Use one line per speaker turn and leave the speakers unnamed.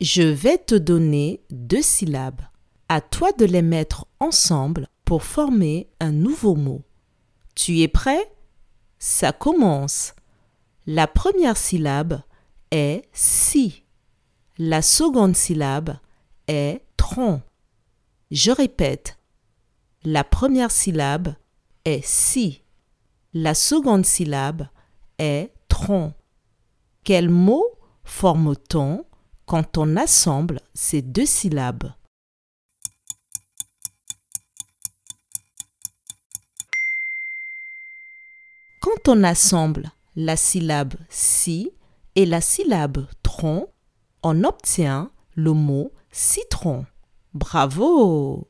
Je vais te donner deux syllabes. À toi de les mettre ensemble pour former un nouveau mot. Tu es prêt? Ça commence. La première syllabe est si. La seconde syllabe est tronc. Je répète. La première syllabe est si. La seconde syllabe est tronc. Quel mot forme-t-on quand on assemble ces deux syllabes Quand on assemble la syllabe si et la syllabe tronc, on obtient le mot citron. Bravo